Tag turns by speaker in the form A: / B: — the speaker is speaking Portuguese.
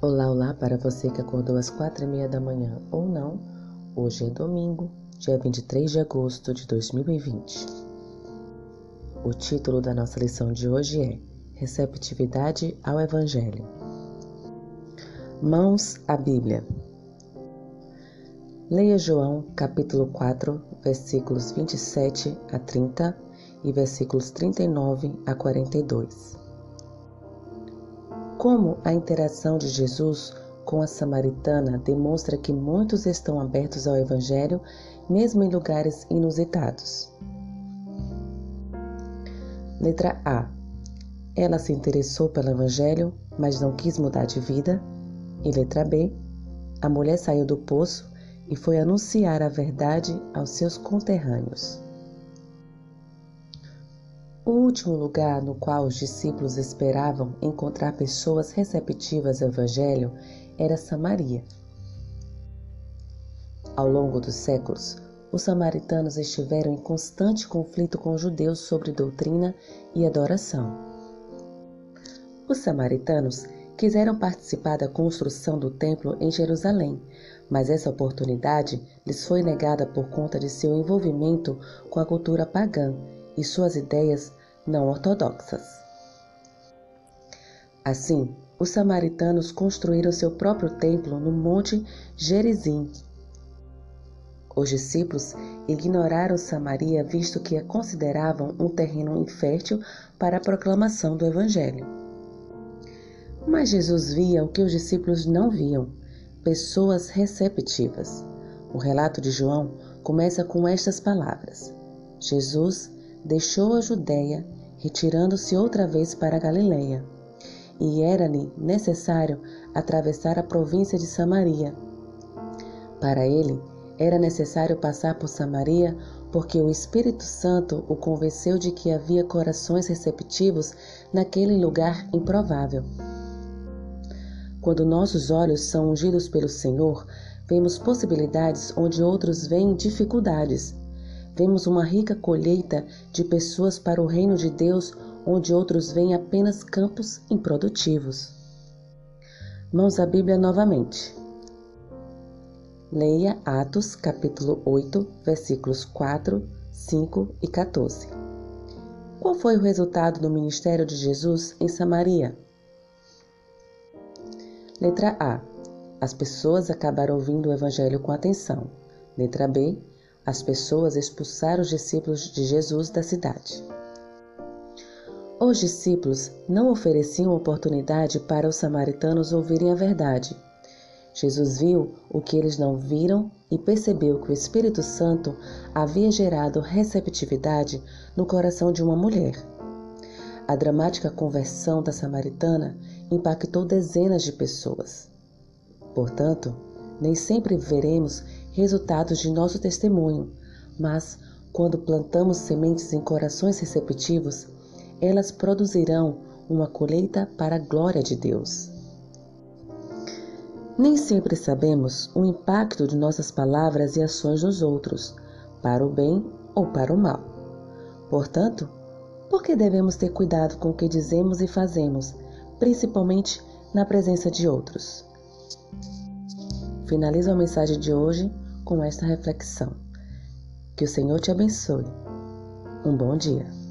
A: Olá, olá para você que acordou às quatro e meia da manhã ou não. Hoje é domingo, dia 23 de agosto de 2020. O título da nossa lição de hoje é Receptividade ao Evangelho. Mãos à Bíblia. Leia João capítulo 4, versículos 27 a 30 e versículos 39 a 42 como a interação de Jesus com a samaritana demonstra que muitos estão abertos ao Evangelho, mesmo em lugares inusitados. Letra A. Ela se interessou pelo Evangelho, mas não quis mudar de vida. E letra B. A mulher saiu do poço e foi anunciar a verdade aos seus conterrâneos. O último lugar no qual os discípulos esperavam encontrar pessoas receptivas ao Evangelho era Samaria. Ao longo dos séculos, os samaritanos estiveram em constante conflito com os judeus sobre doutrina e adoração. Os samaritanos quiseram participar da construção do templo em Jerusalém, mas essa oportunidade lhes foi negada por conta de seu envolvimento com a cultura pagã e suas ideias não ortodoxas. Assim, os samaritanos construíram seu próprio templo no Monte Gerizim. Os discípulos ignoraram Samaria visto que a consideravam um terreno infértil para a proclamação do Evangelho. Mas Jesus via o que os discípulos não viam: pessoas receptivas. O relato de João começa com estas palavras: Jesus deixou a Judéia, retirando-se outra vez para a Galiléia. E era-lhe necessário atravessar a província de Samaria. Para ele, era necessário passar por Samaria, porque o Espírito Santo o convenceu de que havia corações receptivos naquele lugar improvável. Quando nossos olhos são ungidos pelo Senhor, vemos possibilidades onde outros veem dificuldades Vemos uma rica colheita de pessoas para o reino de Deus, onde outros veem apenas campos improdutivos. Mãos à Bíblia novamente. Leia Atos capítulo 8, versículos 4, 5 e 14. Qual foi o resultado do ministério de Jesus em Samaria? Letra A. As pessoas acabaram ouvindo o evangelho com atenção. Letra B as pessoas expulsaram os discípulos de Jesus da cidade. Os discípulos não ofereciam oportunidade para os samaritanos ouvirem a verdade. Jesus viu o que eles não viram e percebeu que o Espírito Santo havia gerado receptividade no coração de uma mulher. A dramática conversão da samaritana impactou dezenas de pessoas. Portanto, nem sempre veremos resultados de nosso testemunho, mas quando plantamos sementes em corações receptivos, elas produzirão uma colheita para a glória de Deus. Nem sempre sabemos o impacto de nossas palavras e ações nos outros, para o bem ou para o mal. Portanto, por que devemos ter cuidado com o que dizemos e fazemos, principalmente na presença de outros? Finalizo a mensagem de hoje com esta reflexão. Que o Senhor te abençoe. Um bom dia.